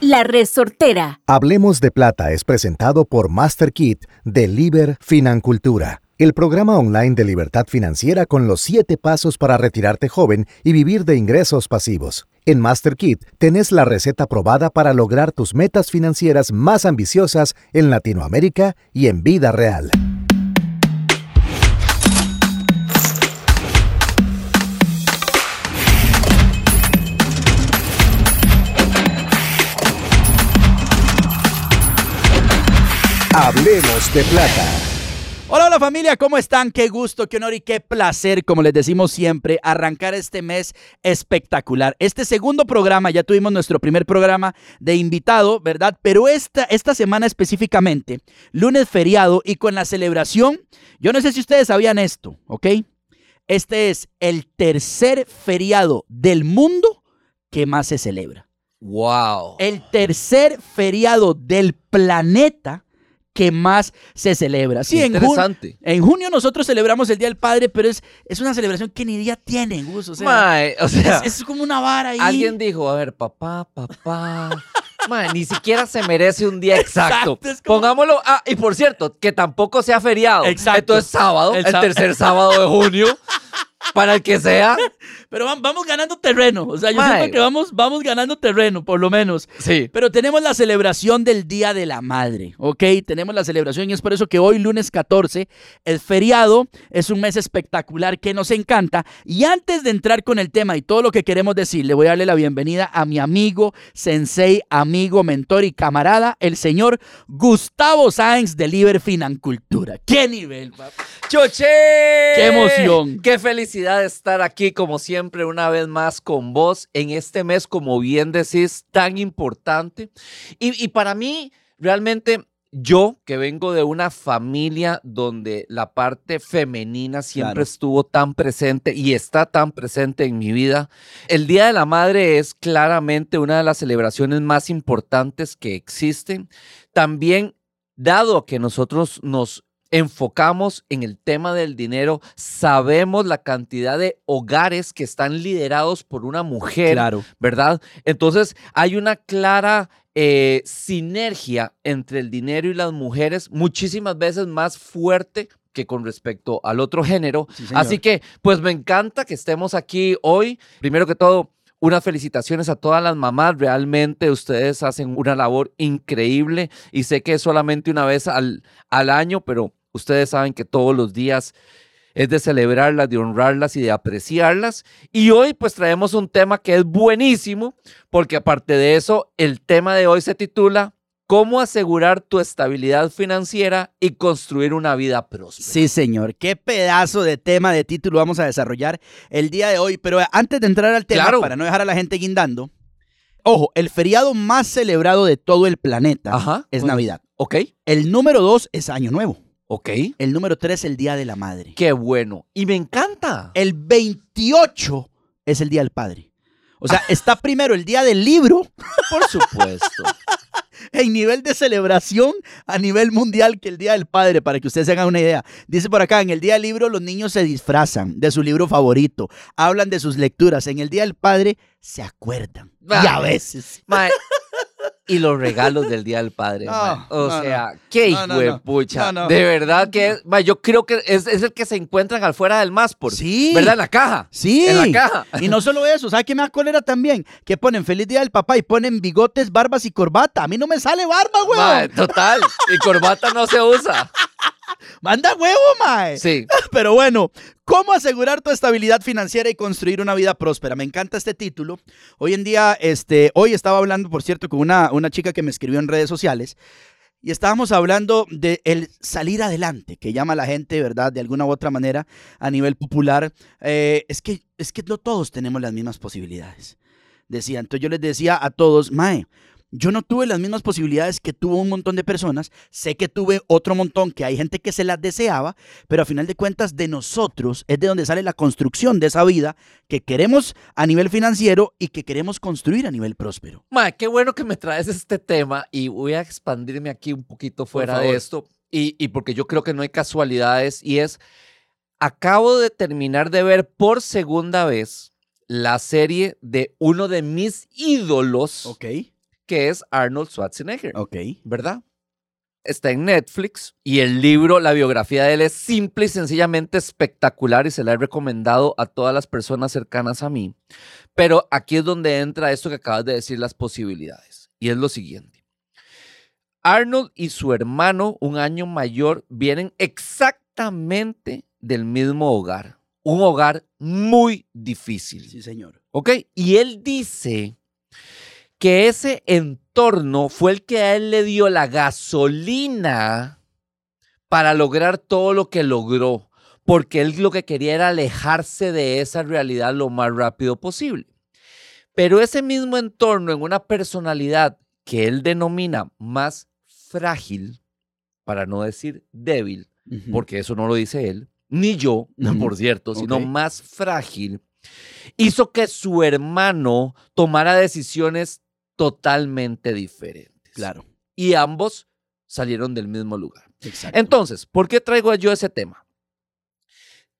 La resortera. Hablemos de Plata es presentado por MasterKit de Liber Financultura, el programa online de libertad financiera con los siete pasos para retirarte joven y vivir de ingresos pasivos. En MasterKit tenés la receta probada para lograr tus metas financieras más ambiciosas en Latinoamérica y en vida real. Hablemos de plata. Hola, hola familia, ¿cómo están? Qué gusto, qué honor y qué placer, como les decimos siempre, arrancar este mes espectacular. Este segundo programa, ya tuvimos nuestro primer programa de invitado, ¿verdad? Pero esta, esta semana específicamente, lunes feriado y con la celebración, yo no sé si ustedes sabían esto, ¿ok? Este es el tercer feriado del mundo que más se celebra. Wow. El tercer feriado del planeta que más se celebra. Sí, en, jun- Interesante. en junio nosotros celebramos el Día del Padre, pero es, es una celebración que ni día tiene, Gus. O sea, Mae, o sea, es, es como una vara ahí. alguien dijo, a ver, papá, papá. Ni siquiera se merece un día exacto. Exacto, es como- Pongámoslo. Ah, y por cierto, que tampoco sea feriado. Exacto. Entonces, sábado, El tercer sábado de junio. para el que sea. Pero vam- vamos ganando terreno. O sea, yo siento que vamos, vamos ganando terreno, por lo menos. Sí. Pero tenemos la celebración del Día de la Madre, ¿ok? Tenemos la celebración y es por eso que hoy, lunes 14, el feriado es un mes espectacular que nos encanta. Y antes de entrar con el tema y todo lo que queremos decir, le voy a darle la bienvenida a mi amigo, sensei, amigo, mentor y camarada, el señor Gustavo Sáenz de Liber Financultura. ¡Qué nivel, papá! ¡Choche! ¡Qué emoción! ¡Qué felicidad estar aquí, como siempre, una vez más con vos en este mes, como bien decís, tan importante. Y, y para mí, realmente, yo que vengo de una familia donde la parte femenina siempre Claro. estuvo tan presente y está tan presente en mi vida, el Día de la Madre es claramente una de las celebraciones más importantes que existen. También, dado que nosotros nos enfocamos en el tema del dinero, sabemos la cantidad de hogares que están liderados por una mujer, Claro. ¿verdad? Entonces hay una clara eh, sinergia entre el dinero y las mujeres, muchísimas veces más fuerte que con respecto al otro género. Sí. Así que, pues me encanta que estemos aquí hoy. Primero que todo, unas felicitaciones a todas las mamás. Realmente ustedes hacen una labor increíble y sé que es solamente una vez al, al año, pero ustedes saben que todos los días es de celebrarlas, de honrarlas y de apreciarlas. Y hoy pues traemos un tema que es buenísimo, porque aparte de eso, el tema de hoy se titula ¿Cómo asegurar tu estabilidad financiera y construir una vida próspera? Sí, señor. Qué pedazo de tema de título vamos a desarrollar el día de hoy. Pero antes de entrar al tema, Claro. para no dejar a la gente guindando, ojo, el feriado más celebrado de todo el planeta Ajá. es Bueno. Navidad. ¿Ok? El número dos es Año Nuevo. ¿Ok? El número tres, el Día de la Madre. Qué bueno. Y me encanta. El 28 es el Día del Padre. O sea, está primero el Día del Libro Por supuesto. en nivel de celebración a nivel mundial que el Día del Padre, para que ustedes se hagan una idea. Dice por acá, en el Día del Libro los niños se disfrazan de su libro favorito, hablan de sus lecturas. En el Día del Padre se acuerdan. Y a veces. Y los regalos del Día del Padre. No. O no, sea, qué hijo de pucha. De verdad que es- mae, yo creo que es, es el que se encuentran al fuera del Maspor. Sí. ¿Verdad? En la caja. Sí. En la caja. Y no solo eso, ¿sabe qué me da cólera también? Que ponen Feliz Día del Papá y ponen bigotes, barbas y corbata. A mí no me sale barba, weón. total. Y corbata no se usa. Manda huevo, mae. Sí. Pero bueno, ¿cómo asegurar tu estabilidad financiera y construir una vida próspera? Me encanta este título. Hoy en día, este, hoy estaba hablando, por cierto, con una, una chica que me escribió en redes sociales. Y estábamos hablando de el salir adelante, que llama la gente, ¿verdad? De alguna u otra manera, a nivel popular. Eh, es, que, es que no todos tenemos las mismas posibilidades. decía. Entonces yo les decía a todos, Mae, yo no tuve las mismas posibilidades que tuvo un montón de personas. Sé que tuve otro montón que hay gente que se las deseaba, pero a final de cuentas de nosotros es de donde sale la construcción de esa vida que queremos a nivel financiero y que queremos construir a nivel próspero. Ma, qué bueno que me traes este tema y voy a expandirme aquí un poquito fuera de esto y, y porque yo creo que no hay casualidades y es, acabo de terminar de ver por segunda vez la serie de uno de mis ídolos, Ok, que es Arnold Schwarzenegger, ok. ¿verdad? Está en Netflix y el libro, la biografía de él es simple y sencillamente espectacular y se la he recomendado a todas las personas cercanas a mí. Pero aquí es donde entra esto que acabas de decir, las posibilidades. Y es lo siguiente. Arnold y su hermano, un año mayor, vienen exactamente del mismo hogar. Un hogar muy difícil. Sí, señor. ¿Ok? Y él dice que ese entorno fue el que a él le dio la gasolina para lograr todo lo que logró, porque él lo que quería era alejarse de esa realidad lo más rápido posible. Pero ese mismo entorno en una personalidad que él denomina más frágil, para no decir débil, porque eso no lo dice él, ni yo, por cierto, sino más frágil, hizo que su hermano tomara decisiones totalmente diferentes. Claro, Y ambos salieron del mismo lugar. exacto. Entonces, ¿por qué traigo yo ese tema?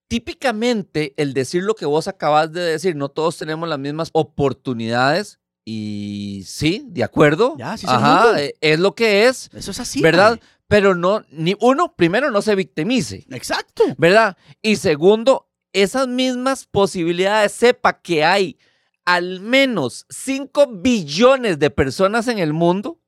Típicamente, el decir lo que vos acabas de decir, no todos tenemos las mismas oportunidades. Y sí, de acuerdo. Ya, sí, Ajá, eh, es lo que es. Eso es así. ¿verdad? Pero no, ni uno, primero, no se victimice, Exacto. ¿verdad? Y segundo, esas mismas posibilidades, sepa que hay al menos 5 billones de personas en el mundo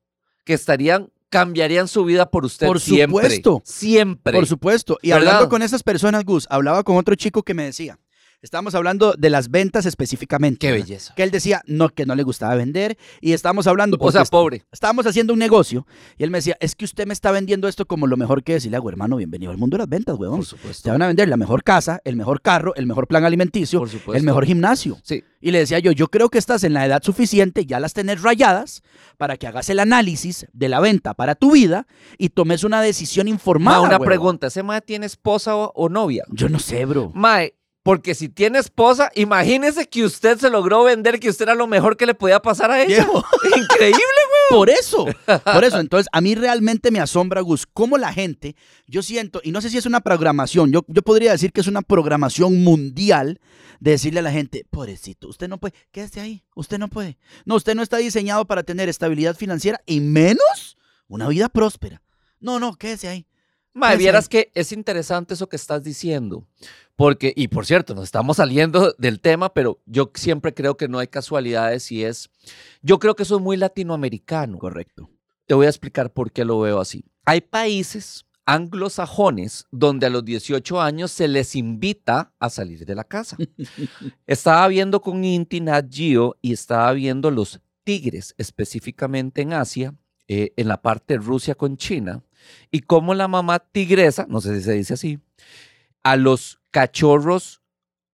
que estarían, cambiarían su vida por usted Por siempre. supuesto. Siempre. Por supuesto. Y ¿Verdad? hablando con esas personas, Gus, hablaba con otro chico que me decía, estábamos hablando de las ventas específicamente. Qué belleza. Que él decía no, que no le gustaba vender y estábamos hablando, O sea, pobre. estábamos haciendo un negocio y él me decía, es que usted me está vendiendo esto como lo mejor que es. Y le hago, hermano, bienvenido al mundo de las ventas, huevón. Por Te supuesto. van a vender la mejor casa, el mejor carro, el mejor plan alimenticio, Por supuesto. el mejor gimnasio. Sí. Y le decía yo, yo creo que estás en la edad suficiente, ya las tenés rayadas, para que hagas el análisis de la venta para tu vida y tomes una decisión informada. Ma, una huevón". pregunta. ¿Ese mae tiene esposa o, o novia? Yo no sé, bro. Mae, porque si tiene esposa, imagínese que usted se logró vender que usted era lo mejor que le podía pasar a ella. Viejo. Increíble. Por eso, por eso. Entonces, a mí realmente me asombra, Gus, cómo la gente, yo siento, y no sé si es una programación, yo, yo podría decir que es una programación mundial de decirle a la gente, pobrecito, usted no puede, quédese ahí, usted no puede. No, usted no está diseñado para tener estabilidad financiera y menos una vida próspera. No, no, quédese ahí. Mae, vieras que es interesante eso que estás diciendo. Porque, y por cierto, nos estamos saliendo del tema, pero yo siempre creo que no hay casualidades y es, yo creo que eso es muy latinoamericano. Correcto. Te voy a explicar por qué lo veo así. Hay países anglosajones donde a los 18 años se les invita a salir de la casa. estaba viendo con Inti Nat Geo y estaba viendo los tigres específicamente en Asia, eh, en la parte de Rusia con China, y cómo la mamá tigresa, no sé si se dice así, a los cachorros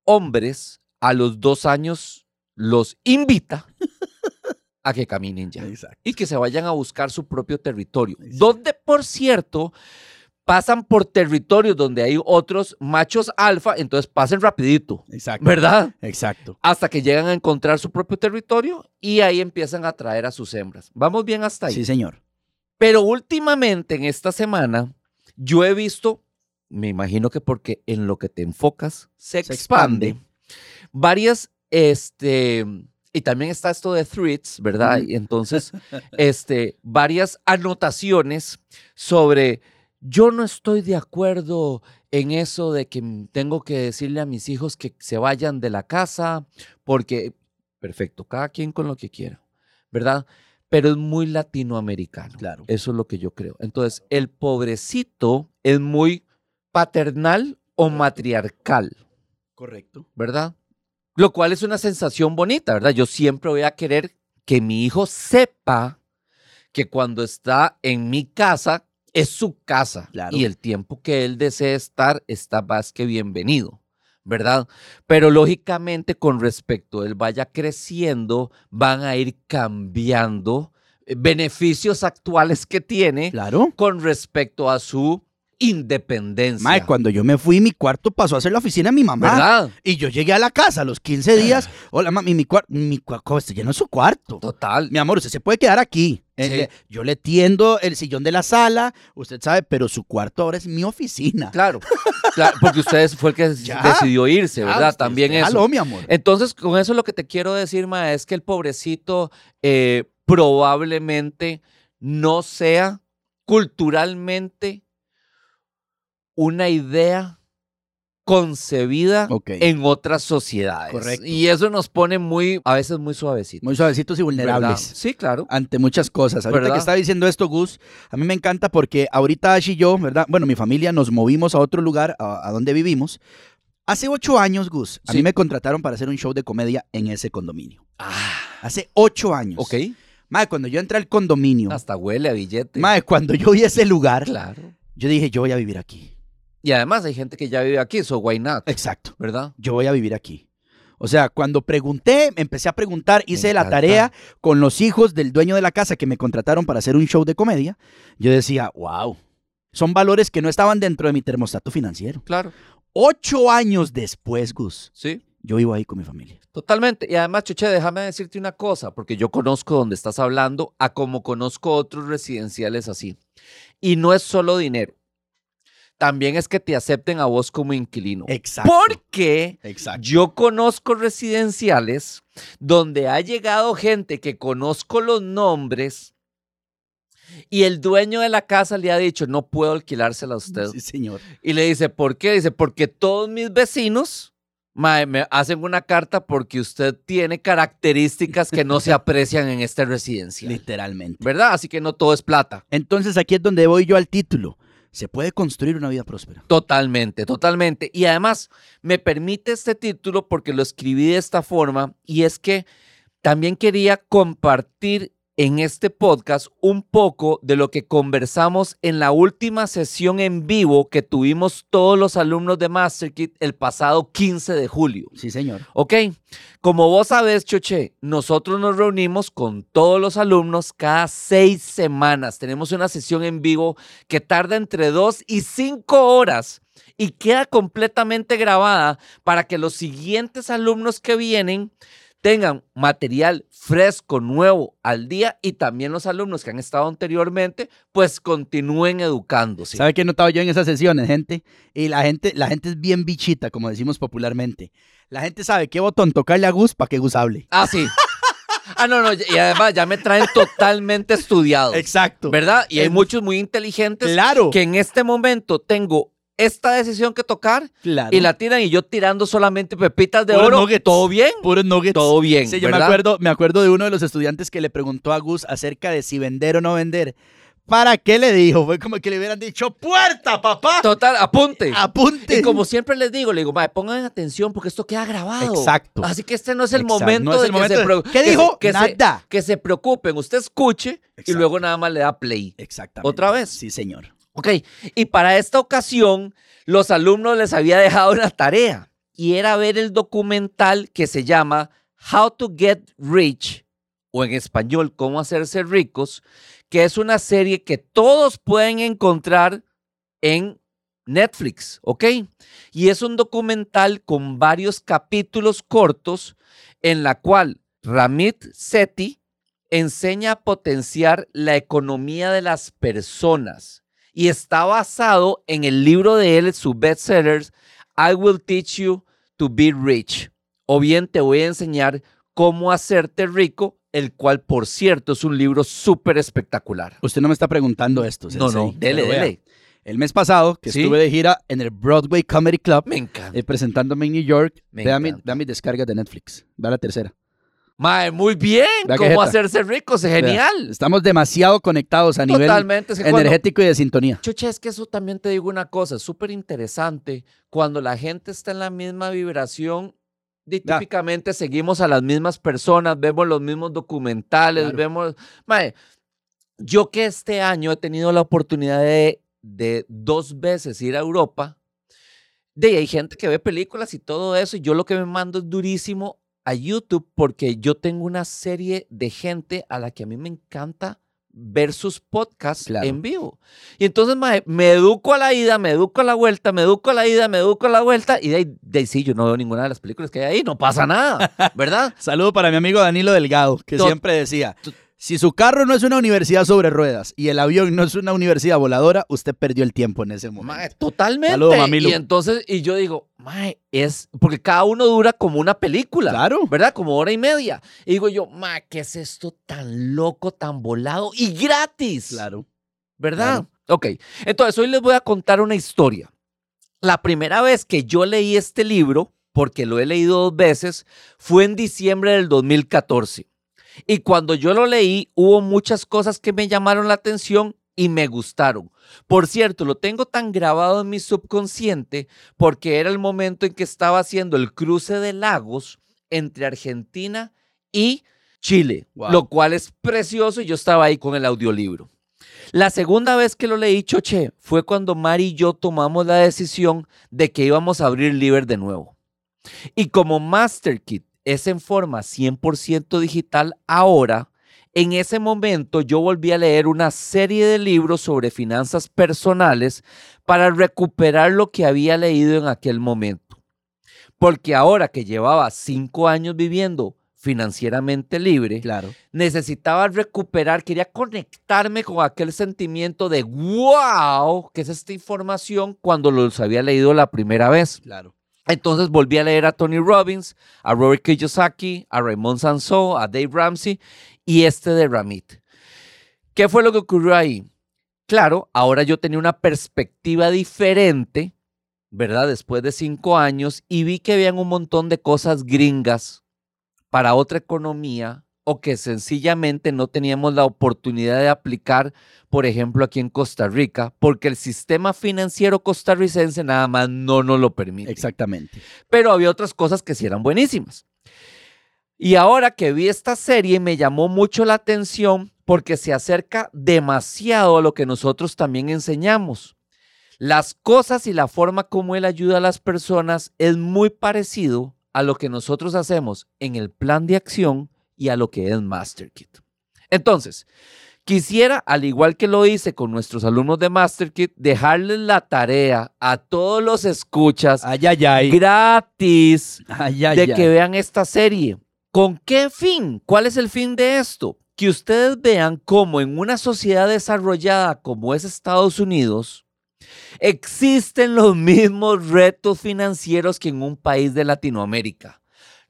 hombres a los dos años los invita a que caminen ya Exacto. y que se vayan a buscar su propio territorio. Exacto. Donde, por cierto, pasan por territorios donde hay otros machos alfa, entonces pasen rapidito, Exacto. ¿verdad? Exacto. Hasta que llegan a encontrar su propio territorio y ahí empiezan a atraer a sus hembras. Vamos bien hasta ahí. Sí, señor. Pero últimamente, en esta semana, yo he visto, me imagino que porque en lo que te enfocas se, Se expande, expande. varias, este, y también está esto de threads, ¿verdad? Y entonces, este, varias anotaciones sobre, yo no estoy de acuerdo en eso de que tengo que decirle a mis hijos que se vayan de la casa, porque, perfecto, cada quien con lo que quiera, ¿verdad? Pero es muy latinoamericano. Claro. Eso es lo que yo creo. Entonces, el pobrecito es muy paternal o matriarcal, Correcto. ¿verdad? Lo cual es una sensación bonita, ¿verdad? Yo siempre voy a querer que mi hijo sepa que cuando está en mi casa es su casa Claro. y el tiempo que él desee estar está más que bienvenido, ¿verdad? Pero lógicamente con respecto a él vaya creciendo, van a ir cambiando eh, beneficios actuales que tiene Claro. con respecto a su independencia. Mae, cuando yo me fui, mi cuarto pasó a ser la oficina de mi mamá. ¿Verdad? Y yo llegué a la casa a los 15 días. Hola, mami, mi cuarto, mi cuarto, lleno de su cuarto. Total. Mi amor, usted se puede quedar aquí. Eh, Sí. yo le tiendo el sillón de la sala, usted sabe, pero su cuarto ahora es mi oficina. Claro, claro, porque usted fue el que Ya. decidió irse, Ah, ¿verdad? usted- También usted eso. jaló, mi amor. Entonces, con eso lo que te quiero decir, ma, es que el pobrecito eh, probablemente no sea culturalmente una idea concebida Ok. en otras sociedades. Correcto. Y eso nos pone muy, a veces muy suavecito. Muy suavecitos y ¿verdad? vulnerables. Sí, claro. ante muchas cosas. Ahorita ¿Verdad? que está diciendo esto, Gus, a mí me encanta porque ahorita Ash y yo, ¿verdad? Bueno, mi familia nos movimos a otro lugar, a, a donde vivimos. Hace ocho años, Gus, a Sí. mí me contrataron para hacer un show de comedia en ese condominio. Ah, Hace ocho años. ok. Madre, cuando yo entré al condominio, Hasta huele a billete. madre, cuando yo vi ese lugar, Claro. yo dije, yo voy a vivir aquí. Y además hay gente que ya vive aquí, so why not? Exacto. ¿Verdad? Yo voy a vivir aquí. O sea, cuando pregunté, empecé a preguntar, hice la tarea con los hijos del dueño de la casa que me contrataron para hacer un show de comedia. Yo decía, wow, son valores que no estaban dentro de mi termostato financiero. Claro. Ocho años después, Gus, Sí. yo vivo ahí con mi familia. Totalmente. Y además, Chuche, déjame decirte una cosa, porque yo conozco donde estás hablando, a como conozco otros residenciales así. Y no es solo dinero. También es que te acepten a vos como inquilino. Exacto. Porque Exacto. yo conozco residenciales donde ha llegado gente que conozco los nombres y el dueño de la casa le ha dicho, no puedo alquilársela a usted. Sí, señor. Y le dice, ¿por qué? Dice, porque todos mis vecinos mae, me hacen una carta porque usted tiene características que no se aprecian en esta residencia. Literalmente. ¿Verdad? Así que no todo es plata. Entonces aquí es donde voy yo al título. Se puede construir una vida próspera. Totalmente, totalmente. Y además, me permite este título porque lo escribí de esta forma y es que también quería compartir en este podcast un poco de lo que conversamos en la última sesión en vivo que tuvimos todos los alumnos de MasterKit el pasado 15 de julio. Sí, señor. Ok, como vos sabés, Choche, nosotros nos reunimos con todos los alumnos cada seis semanas. Tenemos una sesión en vivo que tarda entre dos y cinco horas y queda completamente grabada para que los siguientes alumnos que vienen tengan material fresco, nuevo, al día y también los alumnos que han estado anteriormente, pues continúen educándose. ¿Sabe qué he notado yo en esas sesiones, gente? Y la gente, la gente es bien bichita, como decimos popularmente. La gente sabe qué botón tocarle a Gus para que Gus hable. Ah, sí. Ah, no, no, y además ya me traen totalmente estudiado. Exacto. ¿Verdad? Y hay muchos muy inteligentes Claro. que en este momento tengo esta decisión que tocar Claro. y la tiran y yo tirando solamente pepitas de Puros oro. nuggets. ¿Todo bien? Puros nuggets. Todo bien, Sí, yo me acuerdo, me acuerdo de uno de los estudiantes que le preguntó a Gus acerca de si vender o no vender. ¿Para qué le dijo? Fue como que le hubieran dicho, ¡puerta, papá! Total, apunte. ¡Apunte! Y como siempre les digo, le digo, "Mae, pongan atención porque esto queda grabado. Exacto. Así que este no es el Exacto, momento no es el que momento se de- pro- ¿Qué que se- dijo? que se- Nada. que se preocupen, usted escuche y luego nada más le da play. Exactamente. ¿Otra vez? Sí, señor. Ok, y para esta ocasión, los alumnos les había dejado una tarea y era ver el documental que se llama How to Get Rich, o en español, Cómo hacerse ricos, que es una serie que todos pueden encontrar en Netflix, ¿ok? Y es un documental con varios capítulos cortos en la cual Ramit Sethi enseña a potenciar la economía de las personas y está basado en el libro de él, su bestseller, I Will Teach You to Be Rich. O bien te voy a enseñar cómo hacerte rico, el cual, por cierto, es un libro súper espectacular. Usted no me está preguntando esto. No, sensei, no, dele, dele. El mes pasado, que Sí. estuve de gira en el Broadway Comedy Club, Me encanta. eh, presentándome en New York, Me vea mi, encanta. vea mi descarga de Netflix. Vea la tercera. Mae, muy bien. ¿Cómo hacerse rico? Es genial. Estamos demasiado conectados a nivel Totalmente. Es que cuando- energético y de sintonía. Chucha, es que eso también te digo una cosa, súper interesante. Cuando la gente está en la misma vibración, Ya. típicamente seguimos a las mismas personas, vemos los mismos documentales, Claro. vemos... Mae, yo que este año he tenido la oportunidad de, de dos veces ir a Europa, de ahí hay gente que ve películas y todo eso, y yo lo que me mando es durísimo a YouTube porque yo tengo una serie de gente a la que a mí me encanta ver sus podcasts Claro. en vivo. Y entonces me educo a la ida, me educo a la vuelta, me educo a la ida, me educo a la vuelta, y de ahí, de ahí sí, yo no veo ninguna de las películas que hay ahí, no pasa nada, ¿verdad? Saludo para mi amigo Danilo Delgado, que To- siempre decía, si su carro no es una universidad sobre ruedas y el avión no es una universidad voladora, usted perdió el tiempo en ese momento. Mae, totalmente. Saludo. Y entonces, y yo digo, mae, es, porque cada uno dura como una película. Claro. ¿verdad? Como hora y media. Y digo yo, ma, ¿qué es esto tan loco, tan volado y gratis? Claro. ¿Verdad? Ok, entonces hoy les voy a contar una historia. La primera vez que yo leí este libro, porque lo he leído dos veces, fue en diciembre del 2014. Y cuando yo lo leí, hubo muchas cosas que me llamaron la atención y me gustaron. Por cierto, lo tengo tan grabado en mi subconsciente porque era el momento en que estaba haciendo el cruce de lagos entre Argentina y Chile, Wow. lo cual es precioso y yo estaba ahí con el audiolibro. La segunda vez que lo leí, Choche, fue cuando Mari y yo tomamos la decisión de que íbamos a abrir Liber de nuevo. Y como MasterKit es en forma 100% digital ahora, en ese momento yo volví a leer una serie de libros sobre finanzas personales para recuperar lo que había leído en aquel momento. Porque ahora que llevaba cinco años viviendo financieramente libre, Claro. necesitaba recuperar, quería conectarme con aquel sentimiento de wow, que es esta información cuando los había leído la primera vez. Claro. Entonces volví a leer a Tony Robbins, a Robert Kiyosaki, a Raymond Sansó, a Dave Ramsey y este de Ramit. ¿Qué fue lo que ocurrió ahí? Claro, ahora yo tenía una perspectiva diferente, ¿verdad? Después de cinco años y vi que habían un montón de cosas gringas para otra economía o que sencillamente no teníamos la oportunidad de aplicar, por ejemplo, aquí en Costa Rica, porque el sistema financiero costarricense nada más no nos lo permite Exactamente. pero había otras cosas que sí eran buenísimas. Y ahora que vi esta serie me llamó mucho la atención porque se acerca demasiado a lo que nosotros también enseñamos. Las cosas y la forma como él ayuda a las personas es muy parecido a lo que nosotros hacemos en el plan de acción y a lo que es MasterKit. Entonces, quisiera, al igual que lo hice con nuestros alumnos de MasterKit, dejarles la tarea a todos los escuchas Ay, ay, ay. gratis de que vean esta serie. ¿Con qué fin? ¿Cuál es el fin de esto? Que ustedes vean cómo en una sociedad desarrollada como es Estados Unidos, existen los mismos retos financieros que en un país de Latinoamérica.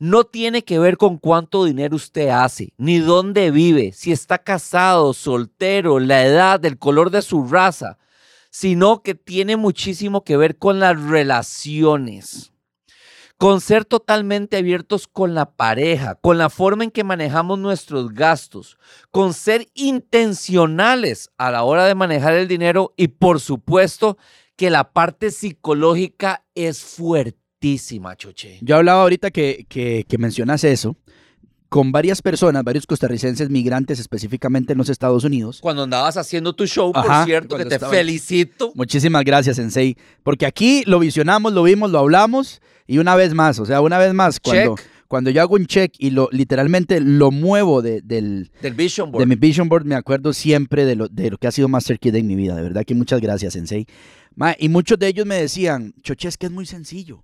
No tiene que ver con cuánto dinero usted hace, ni dónde vive, si está casado, soltero, la edad, el color de su raza, sino que tiene muchísimo que ver con las relaciones con ser totalmente abiertos con la pareja, con la forma en que manejamos nuestros gastos, con ser intencionales a la hora de manejar el dinero y por supuesto que la parte psicológica es fuertísima, Choche. Yo hablaba ahorita que, que, que mencionas eso con varias personas, varios costarricenses migrantes específicamente en los Estados Unidos. Cuando andabas haciendo tu show, por cierto, que te estaba- felicito. Muchísimas gracias, Sensei. Porque aquí lo visionamos, lo vimos, lo hablamos y una vez más, o sea, una vez más, cuando, Check. cuando yo hago un check y lo literalmente lo muevo de, del, Del Vision Board. de mi vision board, me acuerdo siempre de lo, de lo que ha sido Master Kid en mi vida. De verdad que muchas gracias, Sensei. Ma, y muchos de ellos me decían, Choche, es que es muy sencillo.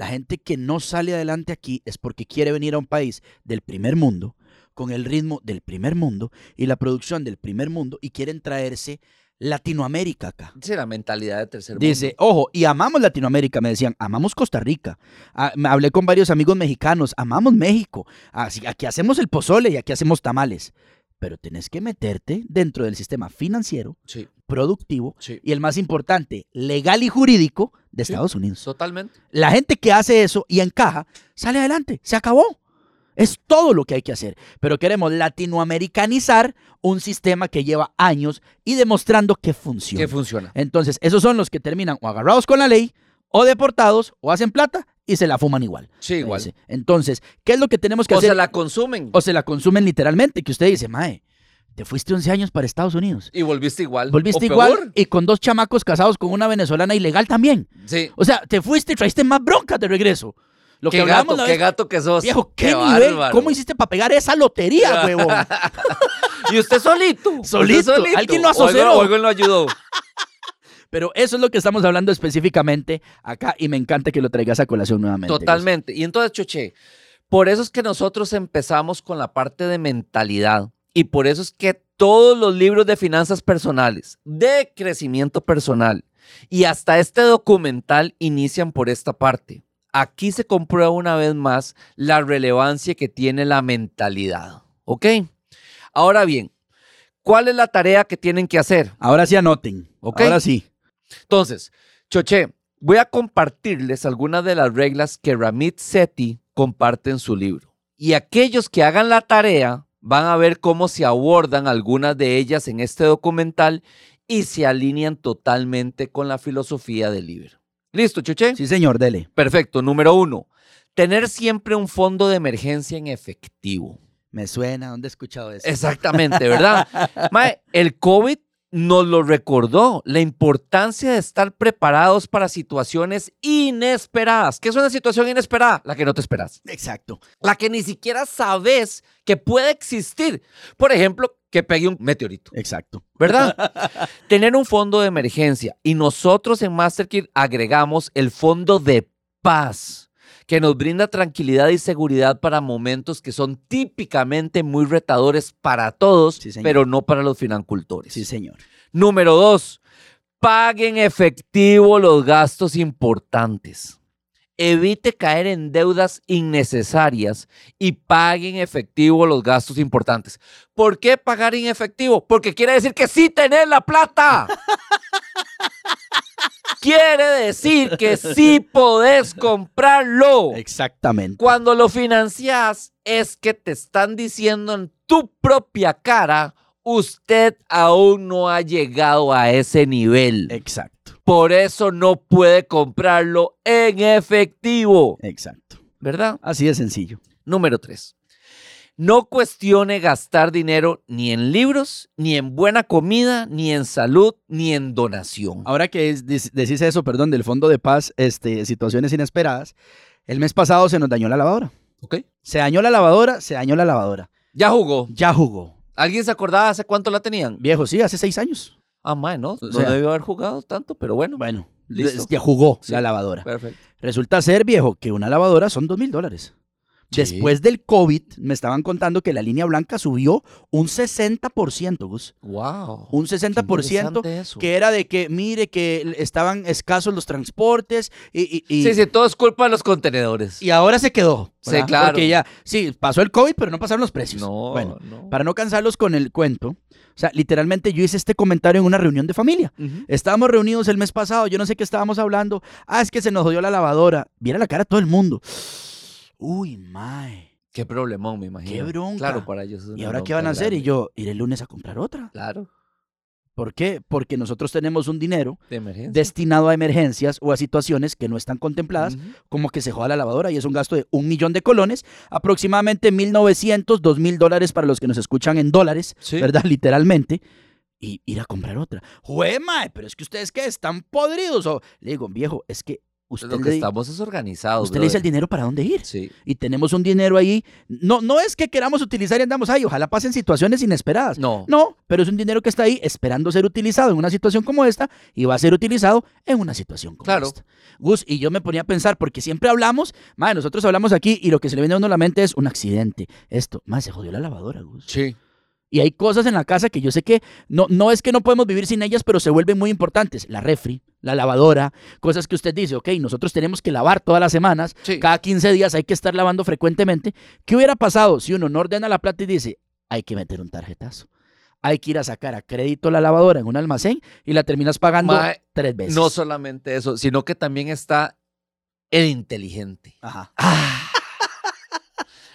La gente que no sale adelante aquí es porque quiere venir a un país del primer mundo, con el ritmo del primer mundo y la producción del primer mundo y quieren traerse Latinoamérica acá. Sí, la mentalidad de tercer mundo. Dice, ojo, y amamos Latinoamérica, me decían, amamos Costa Rica. Ah, me hablé con varios amigos mexicanos, amamos México. Así, aquí hacemos el pozole y aquí hacemos tamales. Pero tenés que meterte dentro del sistema financiero Sí. Productivo Sí. y el más importante, legal y jurídico de Sí. Estados Unidos. Totalmente. La gente que hace eso y encaja, sale adelante, se acabó. Es todo lo que hay que hacer. Pero queremos latinoamericanizar un sistema que lleva años y demostrando que funciona. Que funciona. Entonces, esos son los que terminan o agarrados con la ley, o deportados, o hacen plata y se la fuman igual. Sí, igual. Entonces, ¿qué es lo que tenemos que O hacer? se la consumen. o se la consumen literalmente, que usted dice, Mae, te fuiste 11 años para Estados Unidos. Y volviste igual. Volviste O igual peor. y con dos chamacos casados con una venezolana ilegal también. Sí. O sea, te fuiste y traiste más broncas de regreso. Lo qué que gato, qué gato que sos. Viejo, ¿qué, nivel? bárbaro. ¿Cómo hiciste para pegar esa lotería, huevón? Y usted solito. usted Solito. Alguien lo asoció. o algo lo ayudó. Pero eso es lo que estamos hablando específicamente acá y me encanta que lo traigas a colación nuevamente. Totalmente. Y entonces, Choche, por eso es que nosotros empezamos con la parte de mentalidad. Y por eso es que todos los libros de finanzas personales, de crecimiento personal y hasta este documental inician por esta parte. Aquí se comprueba una vez más la relevancia que tiene la mentalidad. ¿Ok? Ahora bien, ¿cuál es la tarea que tienen que hacer? Ahora sí anoten. Ok. Ahora sí. Entonces, Choche, voy a compartirles algunas de las reglas que Ramit Sethi comparte en su libro. Y aquellos que hagan la tarea van a ver cómo se abordan algunas de ellas en este documental y se alinean totalmente con la filosofía del libro. ¿Listo, Choche? Sí, señor, dele. Perfecto. Número uno, tener siempre un fondo de emergencia en efectivo. Me suena, ¿dónde he escuchado eso? Exactamente, ¿verdad? Mae, el COVID nos lo recordó, la importancia de estar preparados para situaciones inesperadas. ¿Qué es una situación inesperada? La que no te esperas. Exacto. La que ni siquiera sabes que puede existir. Por ejemplo, que pegue un meteorito, Exacto. ¿verdad? Tener un fondo de emergencia. Y nosotros en MasterKit agregamos el fondo de paz que nos brinda tranquilidad y seguridad para momentos que son típicamente muy retadores para todos, Sí, pero no para los financultores. Sí, señor. Número dos, paguen efectivo los gastos importantes. Evite caer en deudas innecesarias y paguen efectivo los gastos importantes. ¿Por qué pagar en efectivo? Porque quiere decir que sí tenés la plata. quiere decir que sí podés comprarlo. Exactamente. Cuando lo financias es que te están diciendo en tu propia cara, usted aún no ha llegado a ese nivel. Exacto. Por eso no puede comprarlo en efectivo, Exacto. ¿verdad? Así de sencillo. Número 3. No cuestione gastar dinero ni en libros, ni en buena comida, ni en salud, ni en donación. Ahora que es- decís eso, perdón, del Fondo de Paz, este, situaciones inesperadas, el mes pasado se nos dañó la lavadora. ¿Ok? Se dañó la lavadora, se dañó la lavadora. Ya jugó. Ya jugó. ¿Alguien se acordaba hace cuánto la tenían? Viejo, sí, hace seis años. Ah, mae, no, no sea- debió haber jugado tanto, pero bueno. Bueno, Listo. ya jugó Sí. la lavadora. Perfecto. Resulta ser, viejo, que una lavadora son dos mil dólares. Sí. Después del COVID, me estaban contando que la línea blanca subió un 60%, Gus. Wow. Un 60% que era de que, mire, que estaban escasos los transportes y, y- y- Sí, sí, todo es culpa de los contenedores. y ahora se quedó. Sí, claro. Porque ya, sí, pasó el COVID, pero no pasaron los precios. No, Bueno, no. para no cansarlos con el cuento, o sea, literalmente yo hice este comentario en una reunión de familia. Estábamos reunidos el mes pasado, yo no sé qué estábamos hablando. Ah, es que se nos jodió la lavadora. Viera la cara todo el mundo. Uy, mae. Qué problemón, me imagino. Qué bronca. Claro, para ellos. es ¿Y ahora qué van a hacer? Y yo, iré el lunes a comprar otra. Claro, ¿Por qué? Porque nosotros tenemos un dinero de destinado a emergencias o a situaciones que no están contempladas, como que se joda la lavadora y es un gasto de un millón de colones, aproximadamente 1.900, 2.000 dólares para los que nos escuchan en dólares, Sí. ¿verdad? Literalmente. Y ir a comprar otra. Jue, mae, pero es que ustedes qué, están podridos. O, le digo, viejo, es que usted, Lo que le, estamos es organizados. usted le dice el dinero para dónde ir. Sí. Y tenemos un dinero ahí. No, no es que queramos utilizar y andamos ahí, ojalá pasen situaciones inesperadas. No. No, pero es un dinero que está ahí esperando ser utilizado en una situación como esta y va a ser utilizado en una situación como Claro. esta. Gus, y yo me ponía a pensar, porque siempre hablamos, madre, nosotros hablamos aquí y lo que se le viene a uno a la mente es un accidente. Esto, madre, se jodió la lavadora, Gus. Sí. Y hay cosas en la casa que yo sé que no, no es que no podemos vivir sin ellas, pero se vuelven muy importantes. La refri, la lavadora, cosas que usted dice, ok, nosotros tenemos que lavar todas las semanas, Sí. cada 15 días hay que estar lavando frecuentemente. ¿Qué hubiera pasado si uno no ordena la plata y dice, hay que meter un tarjetazo? hay que ir a sacar a crédito la lavadora en un almacén y la terminas pagando tres veces. No solamente eso, sino que también está el inteligente. Ajá.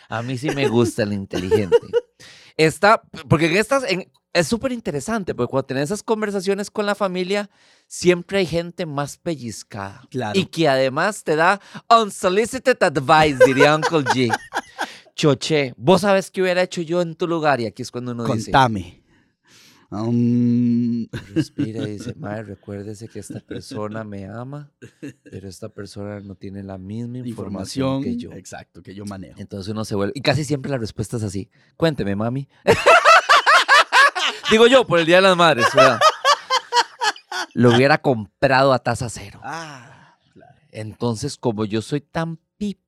A mí sí me gusta el inteligente. Está, porque en estas, en- es súper interesante, porque cuando tenés esas conversaciones con la familia, siempre hay gente más pellizcada. Claro. Y que además te da unsolicited advice, diría Uncle G. Choche, vos sabes qué hubiera hecho yo en tu lugar, y aquí es cuando uno dice, Contame. Um, respira y dice, madre, recuérdese que esta persona me ama, pero esta persona no tiene la misma información, información que yo. Exacto, que yo manejo. Entonces uno se vuelve. Y casi siempre la respuesta es así. Cuénteme, mami. Digo yo, por el Día de las Madres, ¿verdad? Lo hubiera comprado a tasa cero. Ah, Entonces, como yo soy tan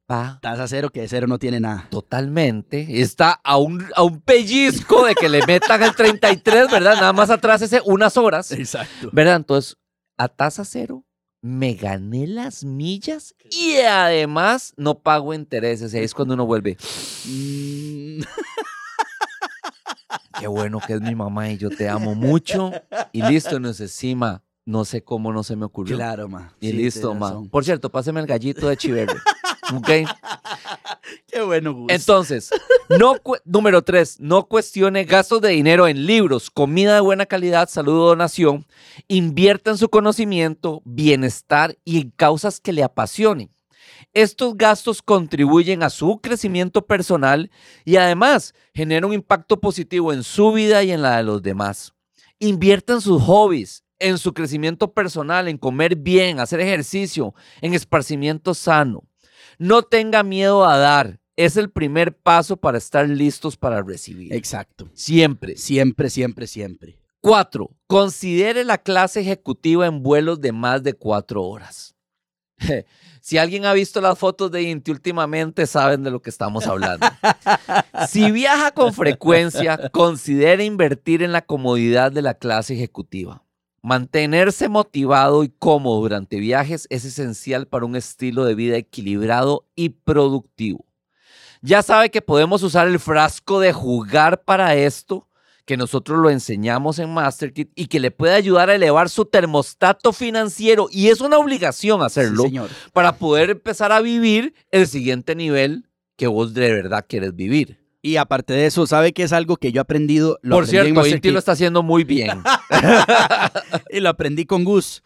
tasa cero que de cero no tiene nada. totalmente, está a un, a un pellizco de que le metan el 33, ¿verdad? Nada más atrás ese unas horas, Exacto. ¿verdad? Entonces, a tasa cero me gané las millas y además no pago intereses. Ahí es cuando uno vuelve. Mm, Qué bueno que es mi mamá y yo te amo mucho. Y listo, no sé, sí, ma. No sé cómo no se me ocurrió. claro, ma. Y Sí, listo, ma. Por cierto, páseme el gallito de Chiverri. ¿Ok? Qué bueno, Gus. Entonces, no número tres, no cuestione gastos de dinero en libros, comida de buena calidad, salud o donación. Invierta en su conocimiento, bienestar y en causas que le apasionen. Estos gastos contribuyen a su crecimiento personal y además generan un impacto positivo en su vida y en la de los demás. Invierta en sus hobbies, en su crecimiento personal, en comer bien, hacer ejercicio, en esparcimiento sano. No tenga miedo a dar. Es el primer paso para estar listos para recibir. Exacto. Siempre. Siempre, siempre, siempre. Cuatro, considere la clase ejecutiva en vuelos de más de cuatro horas. Si alguien ha visto las fotos de Inti últimamente, saben de lo que estamos hablando. Si viaja con frecuencia, considere invertir en la comodidad de la clase ejecutiva. Mantenerse motivado y cómodo durante viajes es esencial para un estilo de vida equilibrado y productivo. Ya sabe que podemos usar el frasco de jugar para esto, que nosotros lo enseñamos en MasterKit y que le puede ayudar a elevar su termostato financiero. Y es una obligación hacerlo Sí, para poder empezar a vivir el siguiente nivel que vos de verdad quieres vivir. Y aparte de eso, ¿sabe que es algo que yo he aprendido? Lo Por aprendí en cierto, Inti lo está haciendo muy bien. y lo aprendí con Gus.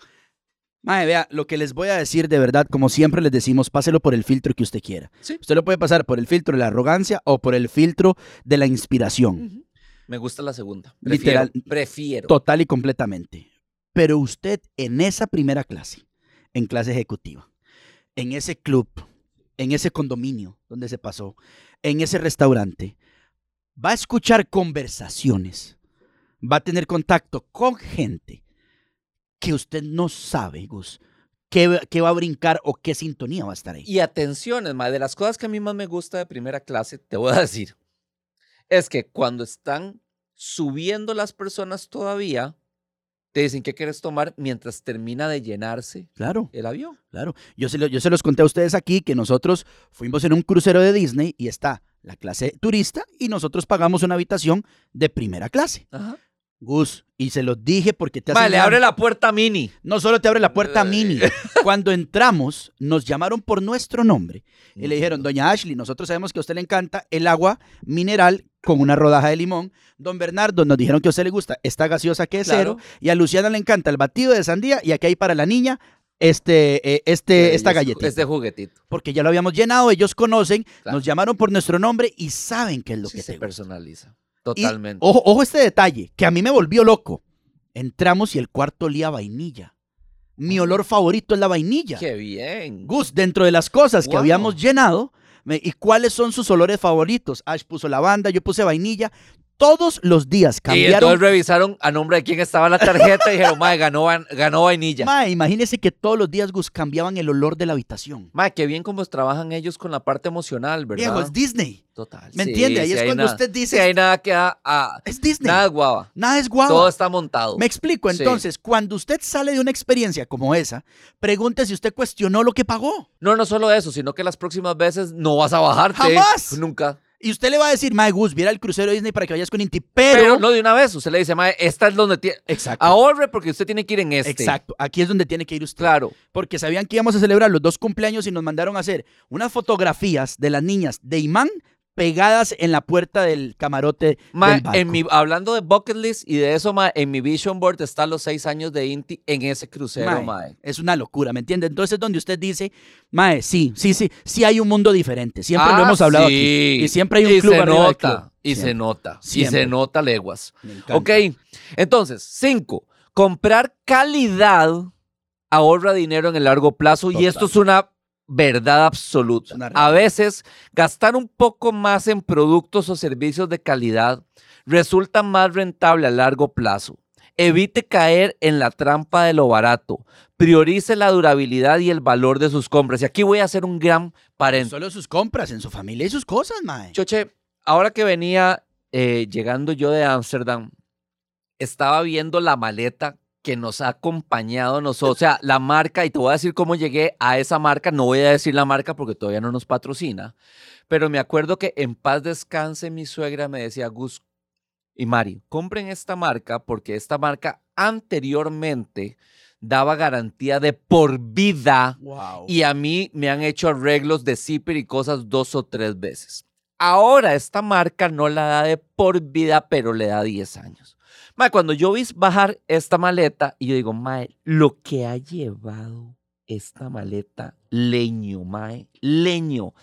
Mae, vea, lo que les voy a decir de verdad, como siempre les decimos, páselo por el filtro que usted quiera. Sí. Usted lo puede pasar por el filtro de la arrogancia o por el filtro de la inspiración. Me gusta la segunda. Literal. Prefiero. Prefiero. Total y completamente. Pero usted en esa primera clase, en clase ejecutiva, en ese club, en ese condominio donde se pasó, en ese restaurante, va a escuchar conversaciones, va a tener contacto con gente que usted no sabe, Gus, qué, qué va a brincar o qué sintonía va a estar ahí. Y atención, es más, de las cosas que a mí más me gusta de primera clase, te voy a decir, es que cuando están subiendo las personas todavía, te dicen qué quieres tomar mientras termina de llenarse Claro. el avión. Claro, yo se, lo- yo se los conté a ustedes aquí que nosotros fuimos en un crucero de Disney y está la clase turista y nosotros pagamos una habitación de primera clase. Ajá. Gus, y se los dije porque te hacen Vale, la- abre la puerta mini. No solo te abre la puerta mini. Cuando entramos, nos llamaron por nuestro nombre y le dijeron, doña Ashley, nosotros sabemos que a usted le encanta el agua mineral con una rodaja de limón. Don Bernardo, nos dijeron que a usted le gusta esta gaseosa que es Claro. cero. Y a Luciana le encanta el batido de sandía y aquí hay para la niña este, eh, este, esta Este- galletita Este juguetito. porque ya lo habíamos llenado, ellos conocen, Claro. nos llamaron por nuestro nombre y saben qué es lo Sí, que se te gusta. Y, Totalmente. ojo, ojo este detalle, que a mí me volvió loco. Entramos y el cuarto olía a vainilla. Mi olor favorito es la vainilla. Qué bien. Gus, dentro de las cosas que habíamos llenado, me- ¿y cuáles son sus olores favoritos? Ash puso lavanda, yo puse vainilla. Todos los días Y cambiaron. entonces revisaron a nombre de quién estaba la tarjeta y dijeron, mae, ganó, ganó vainilla. Mae, imagínese que todos los días, Gus, cambiaban el olor de la habitación. Mae, qué bien cómo trabajan ellos con la parte emocional, ¿verdad? Viejo, es Disney. Total. ¿Me sí, entiende? Ahí sí es cuando nada- usted dice, Sí, hay nada que a, a- es Disney. nada es guava. Nada es guau. Todo está montado. Me explico, entonces, cuando usted sale de una experiencia como esa, pregunte si usted cuestionó lo que pagó. No, no solo eso, sino que las próximas veces no vas a bajarte. ¡Jamás! Nunca. Y usted le va a decir, mae, Gus, viera el crucero de Disney para que vayas con Inti, pero... Pero no de una vez. Usted le dice, mae, esta es donde tiene. Exacto. Ahorre porque usted tiene que ir en este. Exacto. Aquí es donde tiene que ir usted. Claro. Porque sabían que íbamos a celebrar los dos cumpleaños y nos mandaron a hacer unas fotografías de las niñas de imán pegadas en la puerta del camarote Ma, del barco. en mi, hablando de bucket list y de eso, ma, en mi vision board están los seis años de Inti en ese crucero, Mae, mae. Es una locura, ¿me entiende? Entonces, donde usted dice, Mae, sí, sí, sí, sí hay un mundo diferente. Siempre lo Ah, hemos hablado sí. aquí. Y siempre hay un Y club se del nota, club. y se Siempre. nota, y Siempre. se nota leguas. Ok, entonces, cinco, comprar calidad ahorra dinero en el largo plazo y esto es una verdad absoluta. A veces, gastar un poco más en productos o servicios de calidad resulta más rentable a largo plazo. Evite caer en la trampa de lo barato. Priorice la durabilidad y el valor de sus compras. Y aquí voy a hacer un gran paréntesis. Solo sus compras, en su familia y sus cosas, Mae. Choche, ahora que venía eh, llegando yo de Ámsterdam, estaba viendo la maleta que nos ha acompañado nosotros, o sea, la marca, y te voy a decir cómo llegué a esa marca, no voy a decir la marca porque todavía no nos patrocina, pero me acuerdo que en paz descanse mi suegra me decía, Gus y Mari, compren esta marca porque esta marca anteriormente daba garantía de por vida Wow. y a mí me han hecho arreglos de zipper y cosas dos o tres veces. Ahora esta marca no la da de por vida, pero le da 10 años. Mae, cuando yo vi bajar esta maleta y yo digo, mae, lo que ha llevado esta maleta, leño, mae, leño,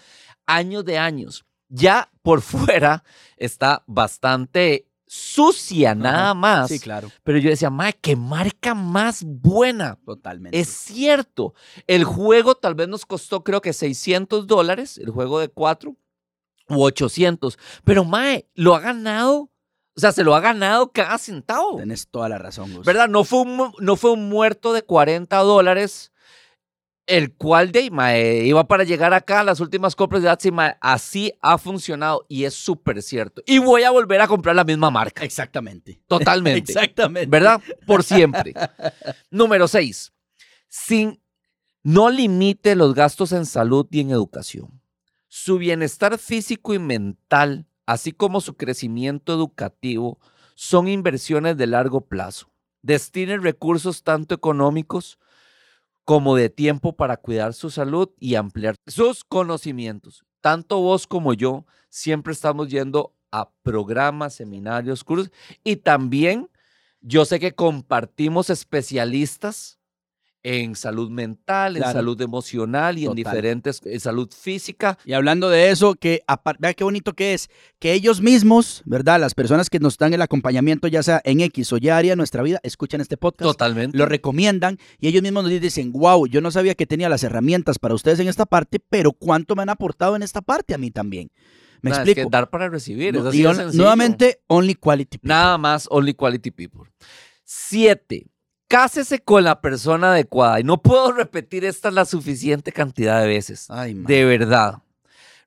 años de años. Ya por fuera está bastante sucia, nada Ajá. más. Sí, claro. Pero yo decía, mae, qué marca más buena. Totalmente. Es cierto. El juego tal vez nos costó, creo que 600 dólares, el juego de cuatro, u 800. Pero, Mae, lo ha ganado. O sea, se lo ha ganado cada centavo. Tenés toda la razón, Gus. ¿Verdad? No fue un, no fue un muerto de 40 dólares, el cual de Mae, iba para llegar acá a las últimas compras de Etsy, Mae, así ha funcionado y es súper cierto. Y voy a volver a comprar la misma marca. Exactamente. Totalmente. Exactamente. ¿verdad? Por siempre. Número seis, sin, no limite los gastos en salud y en educación. Su bienestar físico y mental, así como su crecimiento educativo, son inversiones de largo plazo. Destine recursos tanto económicos como de tiempo para cuidar su salud y ampliar sus conocimientos. Tanto vos como yo siempre estamos yendo a programas, seminarios, cursos y también yo sé que compartimos especialistas en salud mental, en salud emocional y en diferentes, en salud física. Y hablando de eso, que vea qué bonito que es, que ellos mismos, ¿verdad? Las personas que nos dan el acompañamiento, ya sea en X o ya área de nuestra vida, escuchan este podcast. Totalmente. Lo recomiendan y ellos mismos nos dicen, wow, yo no sabía que tenía las herramientas para ustedes en esta parte, pero cuánto me han aportado en esta parte a mí también. ¿Me es explico? que dar para recibir. No, es así y de on- sencillo. nuevamente, only quality. people. Nada más Only Quality People. Siete, cásese con la persona adecuada. Y no puedo repetir esta la suficiente cantidad de veces. Ay. De verdad.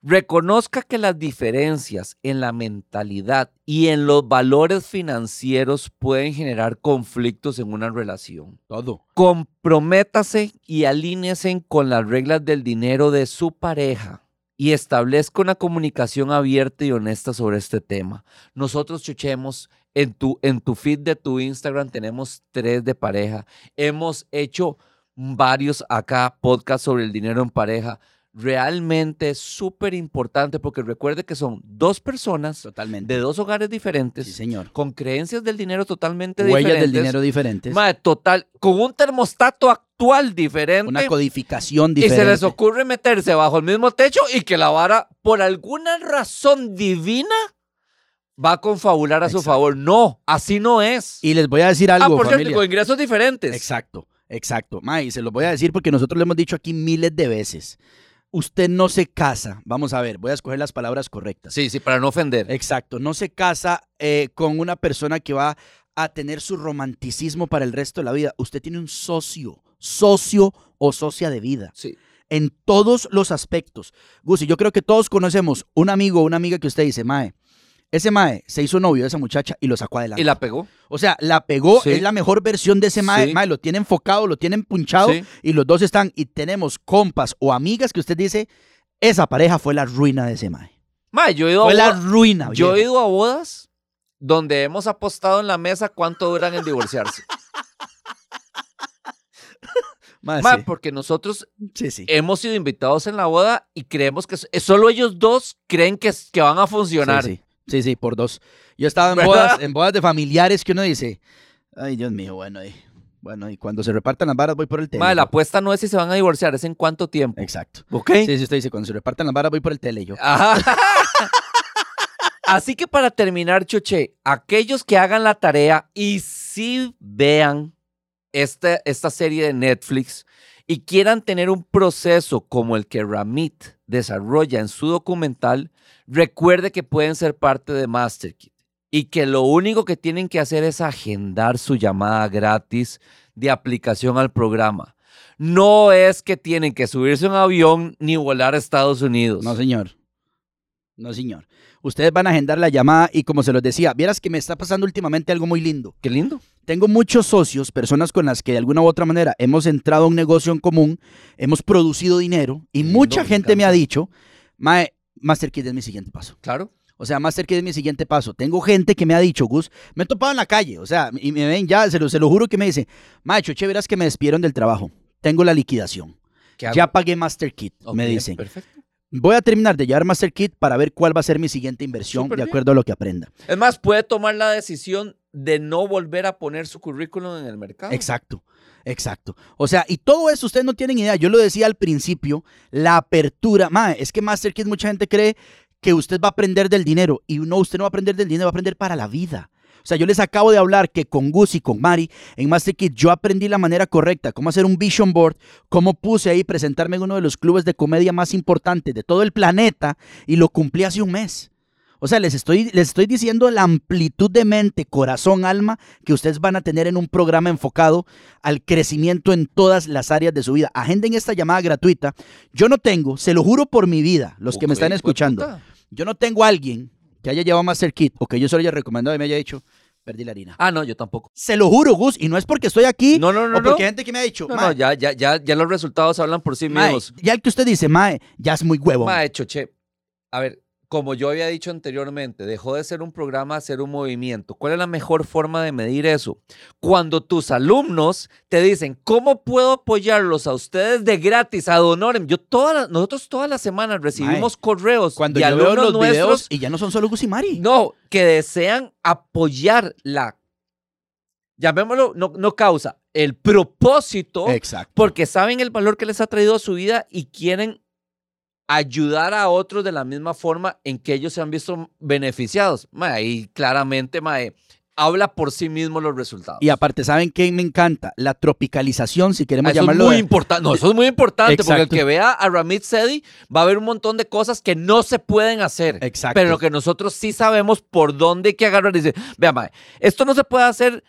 Reconozca que las diferencias en la mentalidad y en los valores financieros pueden generar conflictos en una relación. todo. Comprométase y alíñese con las reglas del dinero de su pareja y establezca una comunicación abierta y honesta sobre este tema. Nosotros chuchemos en tu, en tu feed de tu Instagram, tenemos tres de pareja. Hemos hecho varios acá podcasts sobre el dinero en pareja. Realmente es súper importante porque recuerde que son dos personas Totalmente. de dos hogares diferentes Sí, señor. con creencias del dinero totalmente Huellas diferentes. del dinero diferentes. Total, con un termostato actual diferente. Una codificación y diferente. se les ocurre meterse bajo el mismo techo y que la vara, por alguna razón divina, va a confabular a su Exacto. favor. No, así no es. Y les voy a decir ah, algo, por cierto, familia. con ingresos diferentes. Exacto, exacto. Ma, y se los voy a decir porque nosotros lo hemos dicho aquí miles de veces. Usted no se casa. Vamos a ver, voy a escoger las palabras correctas. Sí, sí, para no ofender. Exacto, no se casa eh, con una persona que va a tener su romanticismo para el resto de la vida. Usted tiene un socio, socio o socia de vida Sí. en todos los aspectos. Gusi, yo creo que todos conocemos un amigo o una amiga que usted dice, Mae, ese Mae se hizo novio de esa muchacha y lo sacó adelante. Y la pegó. O sea, la pegó, Sí. es la mejor versión de ese mae, Sí. mae, lo tiene enfocado, lo tiene punchado Sí. y los dos están y tenemos compas o amigas que usted dice, esa pareja fue la ruina de ese mae. Mae, yo he ido a Fue la bodas- ruina. Yo he ido a bodas donde hemos apostado en la mesa cuánto duran en divorciarse. Mae, Mae, sí. porque nosotros Sí, sí. hemos sido invitados en la boda y creemos que solo ellos dos creen que, que van a funcionar. Sí, sí. Por dos. Yo estaba en ¿Verdad? bodas, en bodas de familiares que uno dice, ay, Dios mío, bueno, y, bueno, y cuando se repartan las varas voy por el tele. La apuesta no es si se van a divorciar, es en cuánto tiempo. Exacto. ¿Ok? Sí, sí, usted dice, cuando se repartan las varas voy por el tele. Yo, Ajá. Así que para terminar, Choche, aquellos que hagan la tarea y sí vean esta, esta serie de Netflix y quieran tener un proceso como el que Ramit desarrolla en su documental, recuerde que pueden ser parte de MasterKit y que lo único que tienen que hacer es agendar su llamada gratis de aplicación al programa. No es que tienen que subirse a un avión ni volar a Estados Unidos. no, señor. No, señor. Ustedes van a agendar la llamada y como se los decía, vieras que me está pasando últimamente algo muy lindo. Qué lindo. Tengo muchos socios, personas con las que de alguna u otra manera hemos entrado a un negocio en común, hemos producido dinero y Lindo, mucha gente me ha dicho, Mae, MasterKid es mi siguiente paso. Claro. O sea, MasterKid es mi siguiente paso. Tengo gente que me ha dicho, Gus, me he topado en la calle, o sea, y me ven ya, se lo, se lo juro que me dice, Macho, che, verás que me despidieron del trabajo. Tengo la liquidación. Ya pagué MasterKid, Ok, me dicen. Perfecto. Voy a terminar de llevar MasterKid para ver cuál va a ser mi siguiente inversión de bien. acuerdo a lo que aprenda. Es más, puede tomar la decisión de no volver a poner su currículum en el mercado. Exacto, exacto. O sea, y todo eso ustedes no tienen idea. Yo lo decía al principio, la apertura. Mae, es que MasterKid mucha gente cree que usted va a aprender del dinero. Y no, usted no va a aprender del dinero, va a aprender para la vida. O sea, yo les acabo de hablar que con Gus y con Mari en MasterKid yo aprendí la manera correcta, cómo hacer un vision board, cómo puse ahí presentarme en uno de los clubes de comedia más importantes de todo el planeta y lo cumplí hace un mes. O sea, les estoy, les estoy diciendo la amplitud de mente, corazón, alma que ustedes van a tener en un programa enfocado al crecimiento en todas las áreas de su vida. Agenden esta llamada gratuita. Yo no tengo, se lo juro por mi vida, los que me están de escuchando, yo no tengo a alguien que haya llevado MasterKit o que yo se lo haya recomendado y me haya dicho, perdí la harina. Ah, no, yo tampoco. Se lo juro, Gus, y no es porque estoy aquí No, no, no, o porque no. hay gente que me ha dicho, No, "Mae, no, ya, ya, ya, ya los resultados hablan por sí mae, mismos. ya el que usted dice, Mae, ya es muy huevo. Mae, Choche, a ver, como yo había dicho anteriormente, dejó de ser un programa a ser un movimiento. ¿Cuál es la mejor forma de medir eso? Cuando tus alumnos te dicen, ¿cómo puedo apoyarlos a ustedes de gratis, ad honorem? Yo todas las- nosotros todas las semanas recibimos correos Cuando de yo veo alumnos los nuestros videos y ya no son solo Gus y Mari. No, que desean apoyar la, llamémoslo, no, no causa, el propósito, Exacto. porque saben el valor que les ha traído a su vida y quieren ayudar a otros de la misma forma en que ellos se han visto beneficiados. Y claramente, mae, habla por sí mismo los resultados. Y aparte, ¿saben qué me encanta? La tropicalización, si queremos Ah, Eso es llamarlo. muy de- importante. No, eso es muy importante porque el que vea a Ramit Sedi va a ver un montón de cosas que no se pueden hacer. Exacto. Pero lo que nosotros sí sabemos por dónde hay que agarrar. Dice, vea, mae, esto no se puede hacer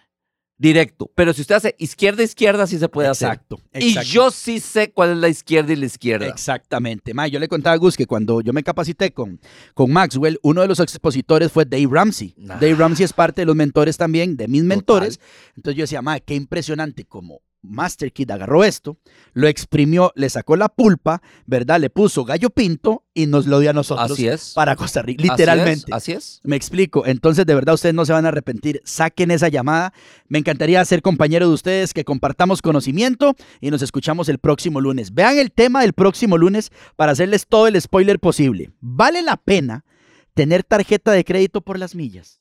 directo, pero si usted hace izquierda, izquierda, sí se puede Exacto. hacer. Y exacto. yo sí sé cuál es la izquierda y la izquierda. Exactamente. Ma, yo le contaba a Gus que cuando yo me capacité con, con Maxwell, uno de los expositores fue Dave Ramsey. Nah. Dave Ramsey es parte de los mentores también, de mis mentores. Entonces yo decía, ma, qué impresionante como Master Kid agarró esto, lo exprimió, le sacó la pulpa, ¿verdad? Le puso gallo pinto y nos lo dio a nosotros Así es. para Costa Rica, Así es, literalmente. Así es. Me explico. Entonces, de verdad, ustedes no se van a arrepentir. Saquen esa llamada. Me encantaría ser compañero de ustedes, que compartamos conocimiento y nos escuchamos el próximo lunes. Vean el tema del próximo lunes para hacerles todo el spoiler posible. ¿Vale la pena tener tarjeta de crédito por las millas?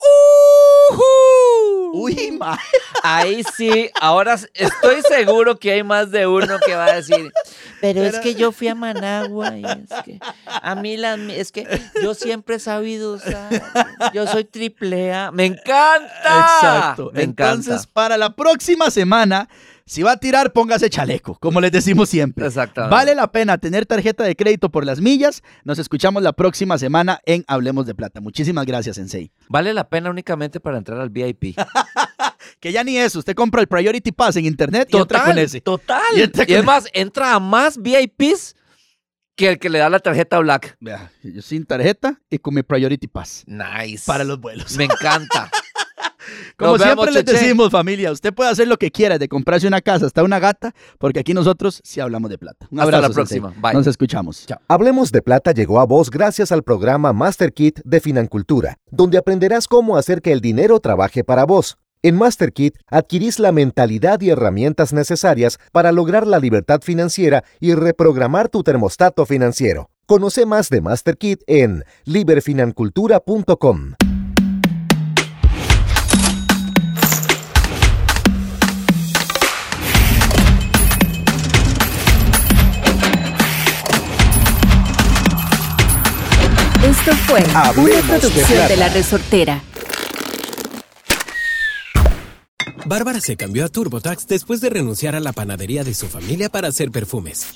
Uy, ma. Ahí sí, ahora estoy seguro que hay más de uno que va a decir, pero es que yo fui a Managua y es que a mí mi- es que yo siempre he sabido usar, yo soy triple A, me encanta. Exacto. Me Entonces, encanta. para la próxima semana, si va a tirar, póngase chaleco, como les decimos siempre. Exactamente. Vale la pena tener tarjeta de crédito por las millas. Nos escuchamos la próxima semana en Hablemos de Plata. Muchísimas gracias, Sensei. Vale la pena únicamente para entrar al VIP. Que ya ni eso, usted compra el Priority Pass en internet y entra con ese. Total. Y Y con es más, entra a más VIPs que el que le da la tarjeta Black. Vea, yo sin tarjeta y con mi Priority Pass Nice. para los vuelos. Me encanta. Como Nos siempre vemos, les Cheche. decimos, familia, usted puede hacer lo que quiera, de comprarse una casa hasta una gata, porque aquí nosotros sí hablamos de plata. Un Hasta la abrazo, próxima. Bye. Nos escuchamos. Chao. Hablemos de Plata llegó a vos gracias al programa Master Kit de Financultura, donde aprenderás cómo hacer que el dinero trabaje para vos. En Master Kit adquirís la mentalidad y herramientas necesarias para lograr la libertad financiera y reprogramar tu termostato financiero. Conoce más de Master Kit en liberfinancultura.com. fue Hablemos una de producción plata. de La Resortera. Bárbara se cambió a TurboTax después de renunciar a la panadería de su familia para hacer perfumes.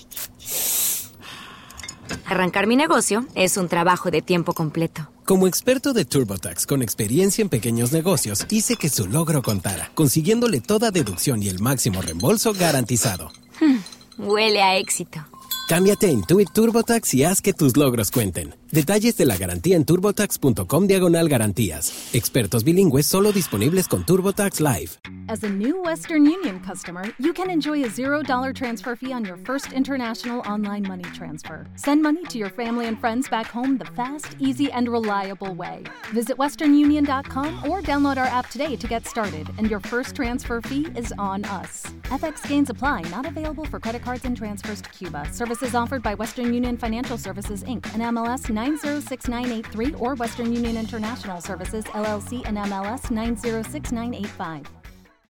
Arrancar mi negocio es un trabajo de tiempo completo. Como experto de TurboTax con experiencia en pequeños negocios, hice que su logro contara, consiguiéndole toda deducción y el máximo reembolso garantizado. Huele a éxito. Cámbiate a Intuit TurboTax y haz que tus logros cuenten. Detalles de la garantía en turbotax.com diagonal garantías. Expertos bilingües solo disponibles con TurboTax Live. As a new Western Union customer, you can enjoy a $0 transfer fee on your first international online money transfer. Send money to your family and friends back home the fast, easy, and reliable way. Visit westernunion.com or download our app today to get started, and your first transfer fee is on us. FX gains apply, not available for credit cards and transfers to Cuba. Services offered by Western Union Financial Services Inc. and MLS 906983 or Western Union International Services LLC and MLS 906985.